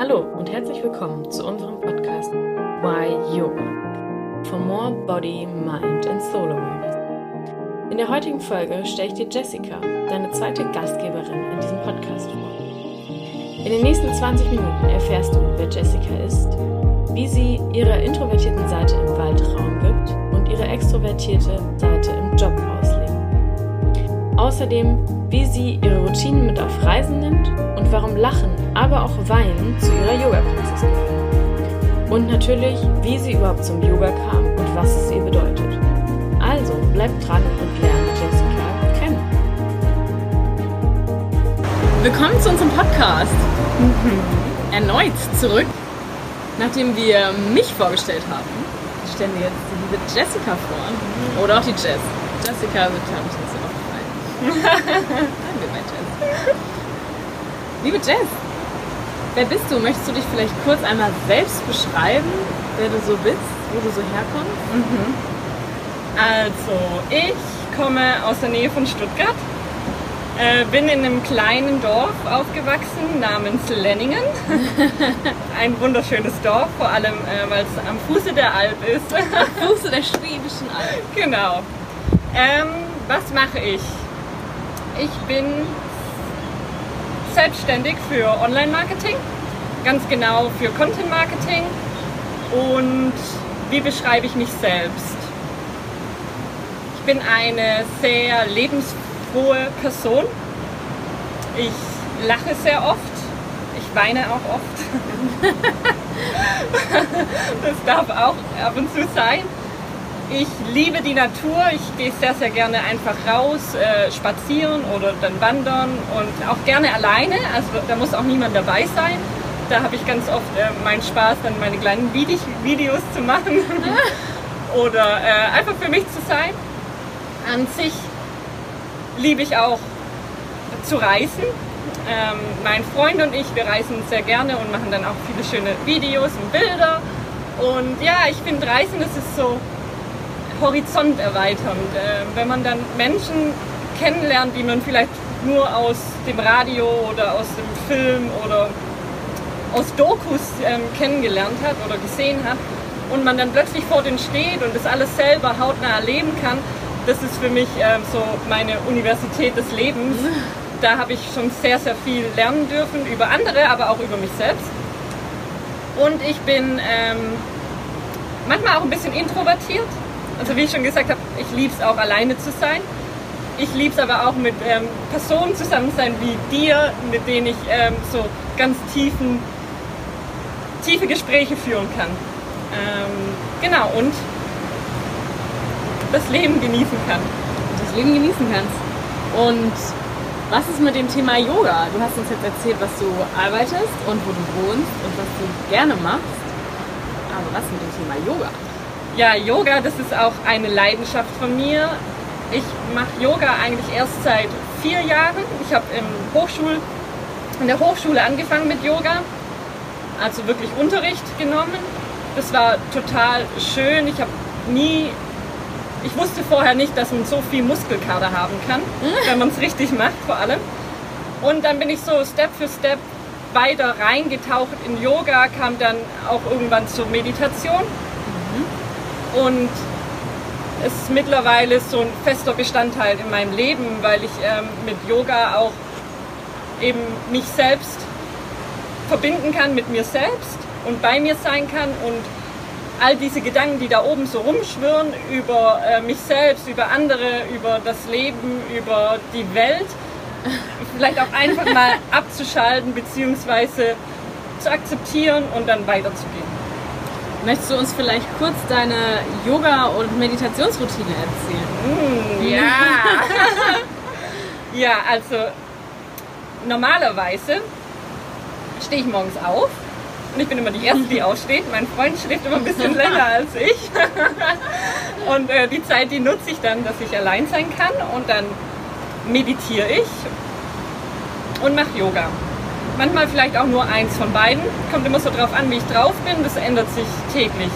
Hallo und herzlich willkommen zu unserem Podcast Why Yoga for More Body, Mind and Soul Awareness. In der heutigen Folge stelle ich dir Jessica, deine zweite Gastgeberin in diesem Podcast vor. In den nächsten 20 Minuten erfährst du, wer Jessica ist, wie sie ihrer introvertierten Seite im Wald Raum gibt und ihre extrovertierte Seite im Job auslegt. Außerdem, wie sie ihre Routinen mit auf Reisen nimmt und warum Lachen, aber auch Weinen zu ihrer Yoga-Praxis gehören. Und natürlich, wie sie überhaupt zum Yoga kam und was es ihr bedeutet. Also bleib dran und lerne Jessica kennen. Willkommen zu unserem Podcast. Erneut zurück, nachdem wir mich vorgestellt haben, stellen wir jetzt die liebe Jessica vor. Oder auch die Jess. Jessica wird, glaube ich, nicht so aufgefallen. Danke, mein Jess. Liebe Jess, wer bist du? Möchtest du dich vielleicht kurz einmal selbst beschreiben, wer du so bist, wo du so herkommst? Mhm. Also, ich komme aus der Nähe von Stuttgart, äh, bin in einem kleinen Dorf aufgewachsen namens Lenningen. Ein wunderschönes Dorf, vor allem äh, weil es am Fuße der Alp ist. Am Fuße der schwäbischen Alb. genau. Ähm, was mache ich? Ich bin selbstständig für Online-Marketing, ganz genau für Content-Marketing. Und wie beschreibe ich mich selbst? Ich bin eine sehr lebensfrohe Person. Ich lache sehr oft. Ich weine auch oft. das darf auch ab und zu sein. Ich liebe die Natur. Ich gehe sehr, sehr gerne einfach raus, äh, spazieren oder dann wandern und auch gerne alleine. Also da muss auch niemand dabei sein. Da habe ich ganz oft äh, meinen Spaß, dann meine kleinen Vide Videos zu machen oder äh, einfach für mich zu sein. An sich liebe ich auch zu reisen. Ähm, mein Freund und ich, wir reisen sehr gerne und machen dann auch viele schöne Videos und Bilder. Und ja, ich finde Reisen, das ist so horizonterweiternd. Äh, wenn man dann Menschen kennenlernt, die man vielleicht nur aus dem Radio oder aus dem Film oder aus Dokus ähm, kennengelernt hat oder gesehen hat und man dann plötzlich vor denen steht und das alles selber hautnah erleben kann, das ist für mich ähm, so meine Universität des Lebens. Da habe ich schon sehr, sehr viel lernen dürfen über andere, aber auch über mich selbst. Und ich bin ähm, manchmal auch ein bisschen introvertiert. Also wie ich schon gesagt habe, ich liebe es auch alleine zu sein. Ich liebe es aber auch mit ähm, Personen zusammen sein wie dir, mit denen ich ähm, so ganz tiefen, tiefe Gespräche führen kann. Ähm, genau, und das Leben genießen kann. das Leben genießen kannst. Und was ist mit dem Thema Yoga? Du hast uns jetzt erzählt, was du arbeitest und wo du wohnst und was du gerne machst. Aber was mit dem Thema Yoga? Ja, Yoga, das ist auch eine Leidenschaft von mir. Ich mache Yoga eigentlich erst seit vier Jahren. Ich habe Hochschul, in der Hochschule angefangen mit Yoga, also wirklich Unterricht genommen. Das war total schön. Ich habe nie, ich wusste vorher nicht, dass man so viel Muskelkater haben kann, wenn man es richtig macht vor allem. Und dann bin ich so Step für Step weiter reingetaucht in Yoga, kam dann auch irgendwann zur Meditation. Und es ist mittlerweile so ein fester Bestandteil in meinem Leben, weil ich ähm, mit Yoga auch eben mich selbst verbinden kann mit mir selbst und bei mir sein kann und all diese Gedanken, die da oben so rumschwirren über äh, mich selbst, über andere, über das Leben, über die Welt, vielleicht auch einfach mal abzuschalten bzw. zu akzeptieren und dann weiterzugehen. Möchtest du uns vielleicht kurz deine Yoga- und Meditationsroutine erzählen? Mm, ja. ja, also normalerweise stehe ich morgens auf und ich bin immer die Erste, die aufsteht. Mein Freund schläft immer ein bisschen länger als ich. und äh, die Zeit, die nutze ich dann, dass ich allein sein kann und dann meditiere ich und mache Yoga. Manchmal vielleicht auch nur eins von beiden. Kommt immer so drauf an, wie ich drauf bin. Das ändert sich täglich,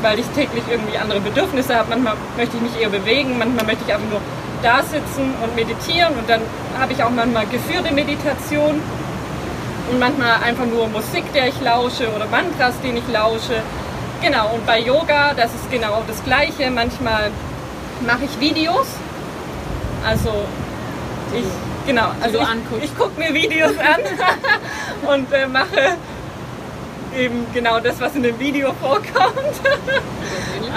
weil ich täglich irgendwie andere Bedürfnisse habe. Manchmal möchte ich mich eher bewegen, manchmal möchte ich einfach nur da sitzen und meditieren und dann habe ich auch manchmal geführte Meditation. und manchmal einfach nur Musik, der ich lausche oder Mantras, den ich lausche. Genau, und bei Yoga, das ist genau das Gleiche. Manchmal mache ich Videos. Also ich, genau, also du ich, gucke mir Videos an und äh, mache eben genau das, was in dem Video vorkommt.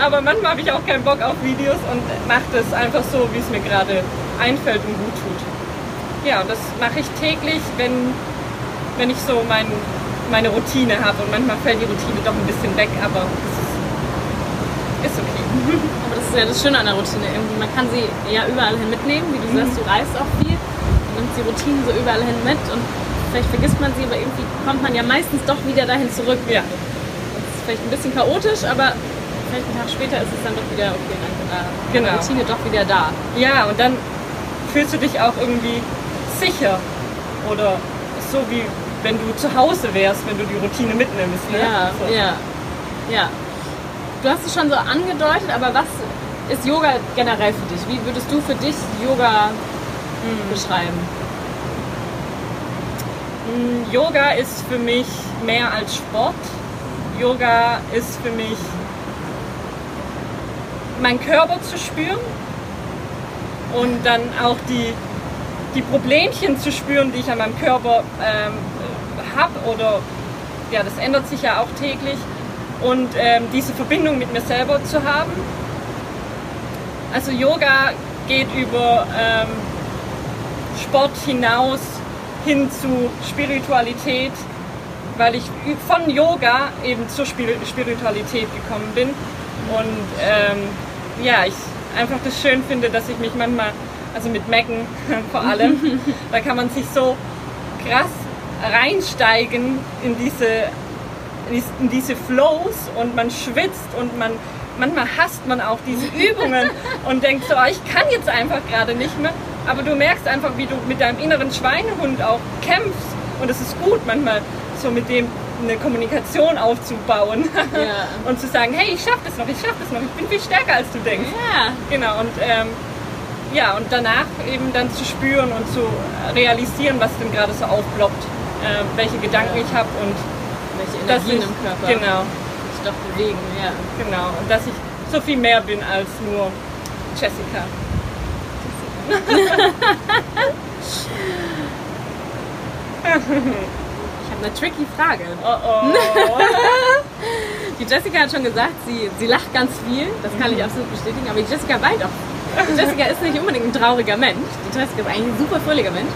Aber manchmal habe ich auch keinen Bock auf Videos und mache das einfach so, wie es mir gerade einfällt und gut tut. Ja, das mache ich täglich, wenn, wenn ich so mein, meine Routine habe. Und manchmal fällt die Routine doch ein bisschen weg, aber das ist, ist okay. Aber das ist ja das Schöne an der Routine. Irgendwie, man kann sie ja überall hin mitnehmen. Wie du sagst, du reist auch viel. Nimmt die Routinen so überall hin mit und vielleicht vergisst man sie, aber irgendwie kommt man ja meistens doch wieder dahin zurück. Ja, Das ist vielleicht ein bisschen chaotisch, aber vielleicht einen Tag später ist es dann doch wieder, okay, danke, da ist Genau. die Routine doch wieder da. ja, und dann fühlst du dich auch irgendwie sicher. Oder so wie wenn du zu Hause wärst, wenn du die Routine mitnimmst. Ne? Ja, so. ja, ja. Du hast es schon so angedeutet, aber was ist Yoga generell für dich? Wie würdest du für dich Yoga Hm. beschreiben? Mm, Yoga ist für mich mehr als Sport. Yoga ist für mich meinen Körper zu spüren und dann auch die, die Problemchen zu spüren, die ich an meinem Körper ähm, habe oder ja, das ändert sich ja auch täglich und ähm, diese Verbindung mit mir selber zu haben. Also Yoga geht über ähm, Sport hinaus hin zu Spiritualität, weil ich von Yoga eben zur Spir- Spiritualität gekommen bin. Und ähm, ja, ich einfach das schön finde, dass ich mich manchmal, also mit Mecken vor allem, da kann man sich so krass reinsteigen in diese, in dies- in diese Flows und man schwitzt und man manchmal hasst man auch diese Übungen und denkt so, "Ah, ich kann jetzt einfach gerade nicht mehr. Aber du merkst einfach, wie du mit deinem inneren Schweinehund auch kämpfst und es ist gut manchmal so mit dem eine Kommunikation aufzubauen Ja. und zu sagen, hey, ich schaff das noch, ich schaff das noch, ich bin viel stärker als du denkst. Ja, Genau, und ähm, ja, und danach eben dann zu spüren und zu realisieren, was denn gerade so aufploppt, äh, welche Gedanken Ja. ich habe und welche dass Energien ich, im Körper Genau, sich doch bewegen. Ja. genau. Und dass ich so viel mehr bin als nur Jessica. Ich habe eine tricky Frage. Oh oh. Die Jessica hat schon gesagt, sie, sie lacht ganz viel. Das kann ich absolut bestätigen. Aber die Jessica weint auch. Die Jessica ist nicht unbedingt ein trauriger Mensch. Die Jessica ist eigentlich ein super fröhlicher Mensch.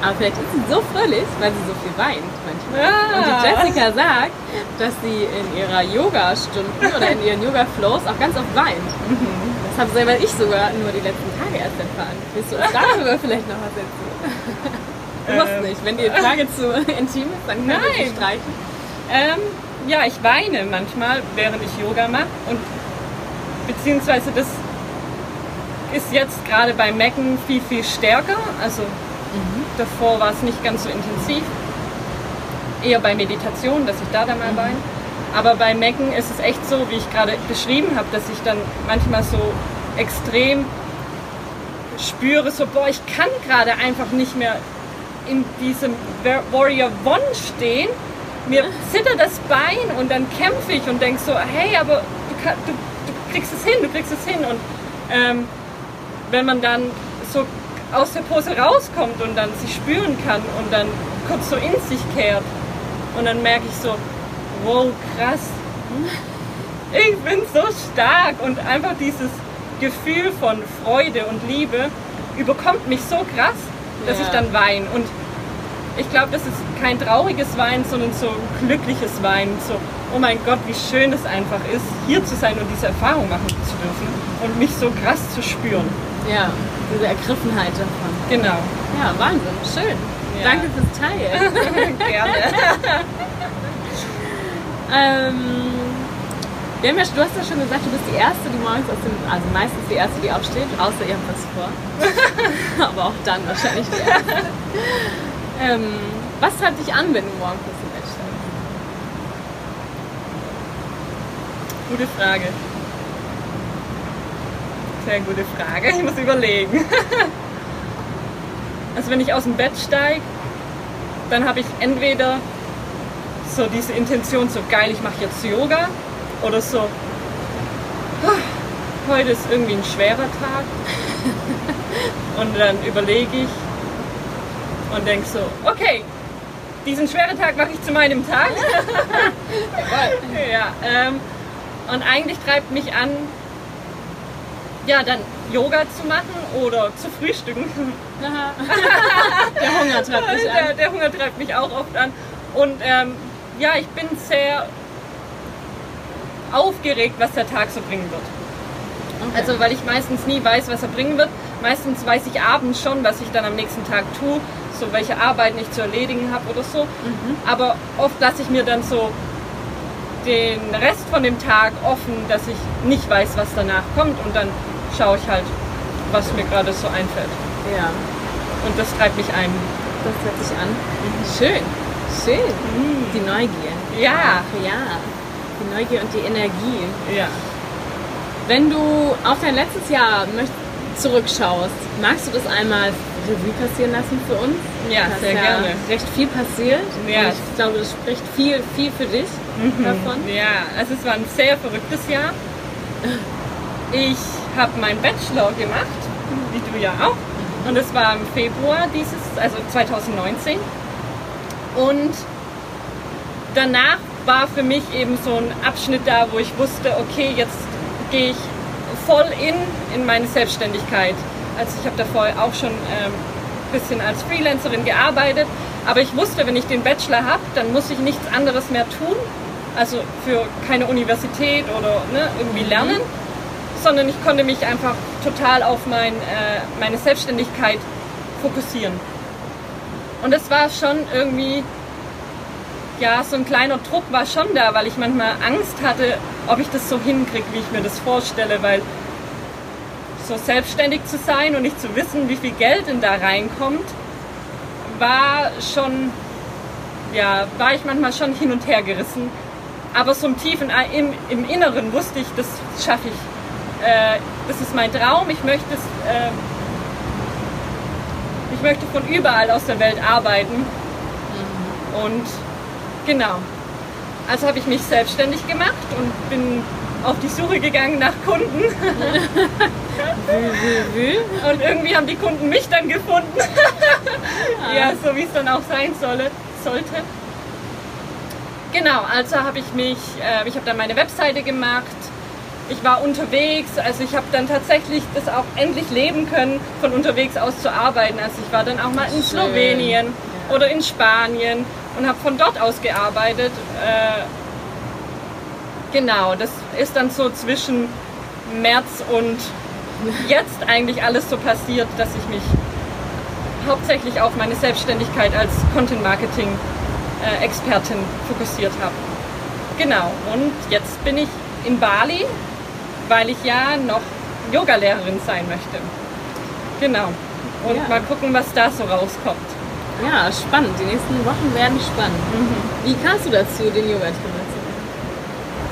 Aber vielleicht ist sie so fröhlich, weil sie so viel weint manchmal. Ah. Und die Jessica sagt, dass sie in ihrer Yoga-Stunden oder in ihren Yoga-Flows auch ganz oft weint. Das habe selber ich sogar nur die letzten Tage erst erfahren. Willst du uns darüber vielleicht noch was erzählen? Du musst Ähm. nicht. Wenn die Frage zu intim ist, dann sie Nein. streichen. Ähm, ja, ich weine manchmal, während ich Yoga mache. Und beziehungsweise das ist jetzt gerade bei Mecken viel, viel stärker. Also davor war es nicht ganz so intensiv. Eher bei Meditation, dass ich da dann mal weine. Aber bei Mecken ist es echt so, wie ich gerade beschrieben habe, dass ich dann manchmal so extrem spüre, so, boah, ich kann gerade einfach nicht mehr in diesem War- Warrior One stehen. Mir zittert das Bein und dann kämpfe ich und denke so, hey, aber du, kann, du, du kriegst es hin, du kriegst es hin. Und ähm, wenn man dann so aus der Pose rauskommt und dann sich spüren kann und dann kurz so in sich kehrt und dann merke ich so, wow, krass, ich bin so stark und einfach dieses Gefühl von Freude und Liebe überkommt mich so krass, dass Ja. ich dann weine. Und ich glaube, das ist kein trauriges Weinen, sondern so ein glückliches Weinen. So, oh mein Gott, wie schön es einfach ist, hier zu sein und diese Erfahrung machen zu dürfen und mich so krass zu spüren. Ja, diese Ergriffenheit davon. Genau. Ja, Wahnsinn, schön. Ja. Danke fürs Teilen. Gerne. ähm, wir haben ja, du hast ja schon gesagt, du bist die Erste, die morgens aus dem, also meistens die Erste, die aufsteht, außer ihr habt was vor. Aber auch dann wahrscheinlich die Erste. ähm, was treibt dich an, wenn du morgens aus dem Bett steigst? Gute Frage. Sehr gute Frage. Ich muss überlegen. Also wenn ich aus dem Bett steige, dann habe ich entweder so diese Intention, so geil, ich mache jetzt Yoga oder so, "Ah, heute ist irgendwie ein schwerer Tag. und dann überlege ich und denke so, okay, diesen schweren Tag mache ich zu meinem Tag. ja, ähm, und eigentlich treibt mich an, ja, dann Yoga zu machen oder zu frühstücken. Der Hunger treibt Der, an. der Hunger treibt mich auch oft an. Und ähm, ja, ich bin sehr aufgeregt, was der Tag so bringen wird. Okay. Also weil ich meistens nie weiß, was er bringen wird. Meistens weiß ich abends schon, was ich dann am nächsten Tag tue, so welche Arbeiten ich zu erledigen habe oder so. Aber oft lasse ich mir dann so den Rest von dem Tag offen, dass ich nicht weiß, was danach kommt und dann schaue ich halt, was mir gerade so einfällt. ja, Und das treibt mich ein. das hört sich an. Schön, schön. Die Neugier. Ja. Ach, ja. Die Neugier und die Energie. Ja. Wenn du auf dein letztes Jahr zurückschaust, magst du das einmal Revue passieren lassen für uns? Ja, Da ist sehr gerne. recht viel passiert. Ja. Ich glaube, das spricht viel, viel für dich davon. Ja, also es war ein sehr verrücktes Jahr. Ich habe meinen Bachelor gemacht, wie du ja auch. Und es war im Februar dieses, also 2019. Und danach war für mich eben so ein Abschnitt da, wo ich wusste, okay, jetzt gehe ich voll in, in meine Selbstständigkeit. Also ich habe davor auch schon ein ähm, bisschen als Freelancerin gearbeitet, aber ich wusste, wenn ich den Bachelor habe, dann muss ich nichts anderes mehr tun, also für keine Universität oder ne, irgendwie lernen, sondern ich konnte mich einfach total auf mein, äh, meine Selbstständigkeit fokussieren. Und das war schon irgendwie, ja, so ein kleiner Druck war schon da, weil ich manchmal Angst hatte, ob ich das so hinkriege, wie ich mir das vorstelle, weil so selbstständig zu sein und nicht zu wissen, wie viel Geld denn da reinkommt, war schon, ja, war ich manchmal schon hin und her gerissen. Aber so im tiefen, im, im Inneren wusste ich, das schaffe ich. Äh, das ist mein Traum. Ich möchte es, äh, ich möchte von überall aus der Welt arbeiten. Und genau. Also habe ich mich selbstständig gemacht und bin auf die Suche gegangen nach Kunden. Und irgendwie haben die Kunden mich dann gefunden. ja, so wie es dann auch sein solle, sollte. Genau, also habe ich mich, äh, ich habe dann meine Webseite gemacht. Ich war unterwegs, also ich habe dann tatsächlich das auch endlich leben können, von unterwegs aus zu arbeiten. Also ich war dann auch mal in Schön. Slowenien Ja. oder in Spanien und habe von dort aus gearbeitet. Äh, genau, das ist dann so zwischen März und jetzt eigentlich alles so passiert, dass ich mich hauptsächlich auf meine Selbstständigkeit als Content Marketing äh, Expertin fokussiert habe. Genau, und jetzt bin ich in Bali, weil ich ja noch Yogalehrerin sein möchte. Genau. Und Ja. mal gucken, was da so rauskommt. Ja, spannend. Die nächsten Wochen werden spannend. Wie kamst du dazu, den Yoga-Trainer zu werden?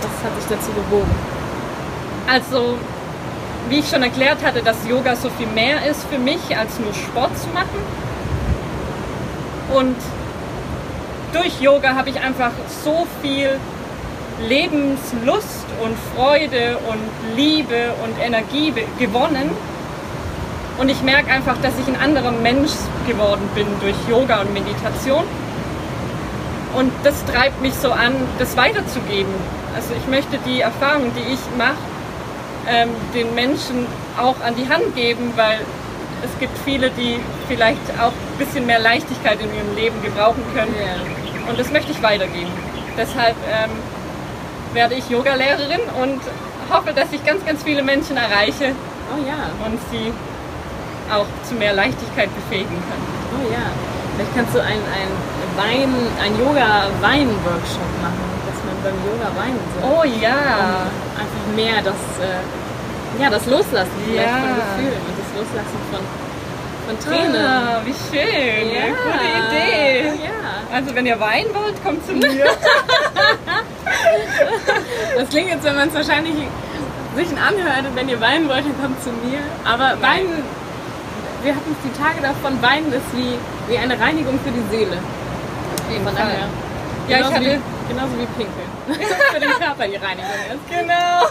Was hat dich dazu bewogen? Also, wie ich schon erklärt hatte, dass Yoga so viel mehr ist für mich, als nur Sport zu machen. Und durch Yoga habe ich einfach so viel Lebenslust und Freude und Liebe und Energie gewonnen. Und ich merke einfach, dass ich ein anderer Mensch geworden bin durch Yoga und Meditation. Und das treibt mich so an, das weiterzugeben. Also ich möchte die Erfahrung, die ich mache, ähm, den Menschen auch an die Hand geben, weil es gibt viele, die vielleicht auch ein bisschen mehr Leichtigkeit in ihrem Leben gebrauchen können. Und das möchte ich weitergeben. Deshalb ähm, werde ich Yogalehrerin und hoffe, dass ich ganz, ganz viele Menschen erreiche Oh ja, und sie auch zu mehr Leichtigkeit befähigen kann. oh ja. Vielleicht kannst du ein, ein Wein, ein Yoga-Wein-Workshop machen, dass man beim Yoga weinen soll. Oh ja! Um einfach mehr das, äh, ja, das Loslassen Ja. von Gefühlen und das Loslassen von, von Tränen. Ah, wie schön! Ja. Gute Idee! Ja. Also wenn ihr weinen wollt, kommt zu mir. Das klingt jetzt, wenn man es wahrscheinlich sich anhört, und wenn ihr weinen wollt, dann kommt zu mir. Aber Nein. weinen, wir hatten die Tage davon, weinen ist wie, wie eine Reinigung für die Seele. jeden Von Fall. Ja, ich genauso hatte- Wie, genauso wie Pinkeln. Für den Körper die Reinigung ist. Genau.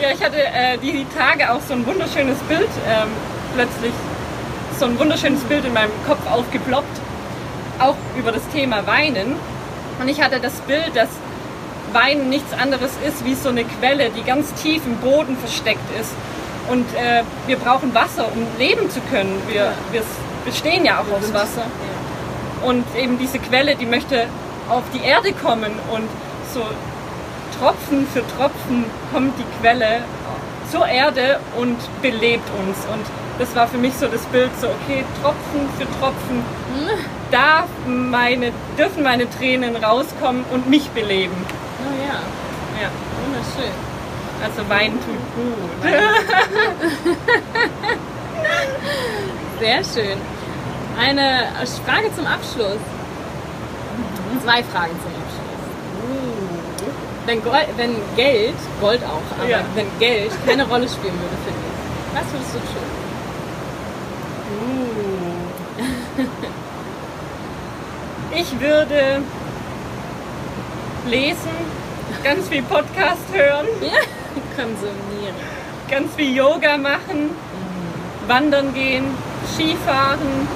ja, ich hatte äh, die Tage auch so ein wunderschönes Bild, ähm, plötzlich so ein wunderschönes Bild in meinem Kopf aufgeploppt, auch über das Thema Weinen. Und ich hatte das Bild, dass Weinen nichts anderes ist wie so eine Quelle, die ganz tief im Boden versteckt ist. Und äh, wir brauchen Wasser, um leben zu können. Wir, Ja. wir bestehen ja auch aus Wasser. Und eben diese Quelle, die möchte auf die Erde kommen und so Tropfen für Tropfen kommt die Quelle zur Erde und belebt uns. Und das war für mich so das Bild, so okay, Tropfen für Tropfen darf meine, dürfen meine Tränen rauskommen und mich beleben. Oh ja, Ja, wunderschön. also Wein tut gut. Sehr schön. Eine Frage zum Abschluss. Zwei Fragen zum Abschluss. Wenn, Gold, wenn Geld, Gold auch, aber Ja. wenn Geld keine Rolle spielen würde für dich, was würdest du tun? Ich würde lesen, ganz viel Podcast hören. Ja, konsumieren. ganz viel Yoga machen, wandern gehen, Skifahren.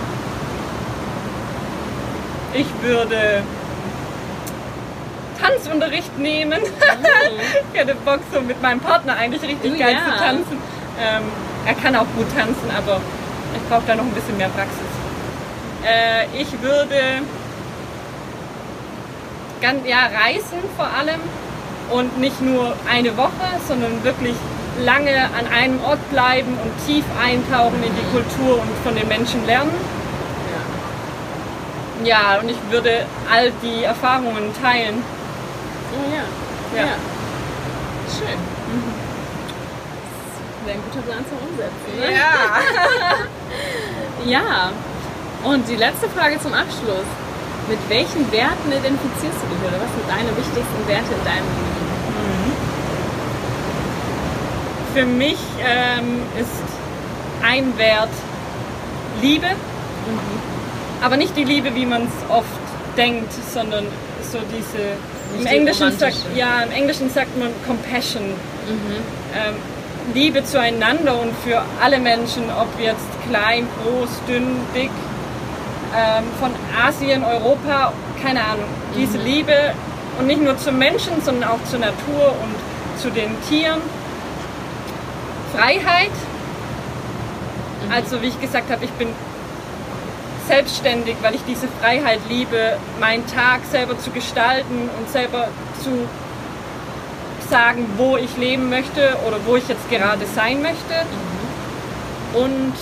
Ich würde Tanzunterricht nehmen. ich hätte Bock, so mit meinem Partner eigentlich richtig Oh, geil ja. zu tanzen. Ähm, er kann auch gut tanzen, aber ich brauche da noch ein bisschen mehr Praxis. Äh, ich würde ganz, ja, reisen vor allem und nicht nur eine Woche, sondern wirklich lange an einem Ort bleiben und tief eintauchen in die Kultur und von den Menschen lernen. Ja, und ich würde all die Erfahrungen teilen. Oh ja. Ja. Ja. Schön. Das wäre ein guter Plan zum Umsetzen. Ne? Ja. Ja. Und die letzte Frage zum Abschluss. Mit welchen Werten identifizierst du dich oder was sind deine wichtigsten Werte in deinem Leben? Für mich ähm, ist ein Wert Liebe, aber nicht die Liebe, wie man es oft denkt, sondern so diese. Im Englischen, sagt, ja, Im Englischen sagt man Compassion. Ähm, Liebe zueinander und für alle Menschen, ob jetzt klein, groß, dünn, dick, ähm, von Asien, Europa, keine Ahnung. Diese Liebe und nicht nur zum Menschen, sondern auch zur Natur und zu den Tieren. Freiheit. Also wie ich gesagt habe, ich bin selbstständig, weil ich diese Freiheit liebe, meinen Tag selber zu gestalten und selber zu sagen, wo ich leben möchte oder wo ich jetzt gerade sein möchte. Und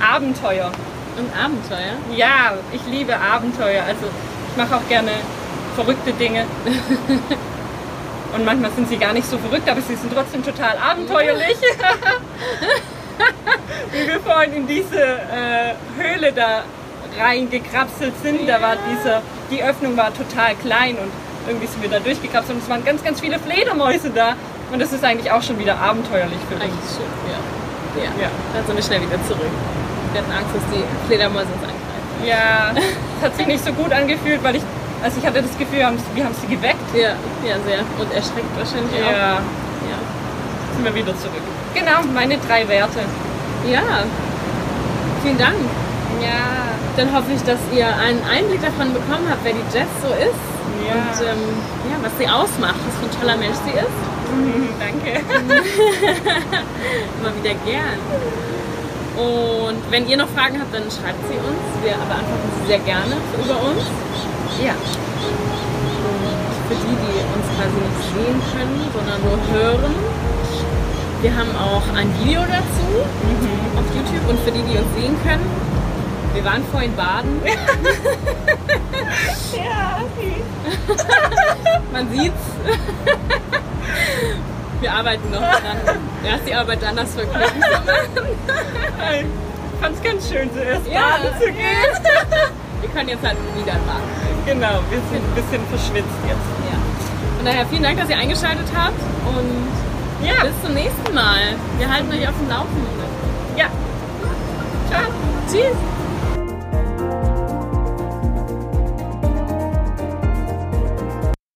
Abenteuer. Und Abenteuer? Ja, ich liebe Abenteuer. Also ich mache auch gerne verrückte Dinge. Und manchmal sind sie gar nicht so verrückt, aber sie sind trotzdem total abenteuerlich. Wie wir vorhin in diese äh, Höhle da reingekrapselt sind, da war dieser, die Öffnung war total klein und irgendwie sind wir da durchgekrapselt und es waren ganz, ganz viele Fledermäuse da. Und das ist eigentlich auch schon wieder abenteuerlich für mich. Eigentlich schon, ja. Ja. Ja. Dann sind wir schnell wieder zurück. Wir hatten Angst, dass die Fledermäuse uns angreifen. Ja, es hat sich nicht so gut angefühlt, weil ich, also ich hatte das Gefühl, wir haben, wir haben sie geweckt. Ja, ja, sehr. Und erschreckt wahrscheinlich auch. Ja, Ja. sind wir wieder zurück. Genau, meine drei Werte. ja. Vielen Dank. Ja. Dann hoffe ich, dass ihr einen Einblick davon bekommen habt, wer die Jess so ist. Ja. Und ähm, ja, was sie ausmacht, was für ein toller Mensch sie ist. Danke. Immer wieder gern. Und wenn ihr noch Fragen habt, dann schreibt sie uns. Wir beantworten sie sehr gerne über uns. Ja. Und für die, die uns quasi nicht sehen können, sondern nur hören, wir haben auch ein Video dazu auf YouTube. Und für die, die uns sehen können, wir waren vorhin baden. Ja, Man sieht's. Wir arbeiten noch dran. Ist die Arbeit anders verknüpft. ich fand's ganz schön, zuerst Ja. baden zu gehen. Wir können jetzt halt wieder baden. Genau, wir sind ein bisschen verschwitzt jetzt. Ja. Von daher vielen Dank, dass ihr eingeschaltet habt und Ja, bis zum nächsten Mal. Wir halten euch auf dem Laufenden. ja. Ciao. Tschüss.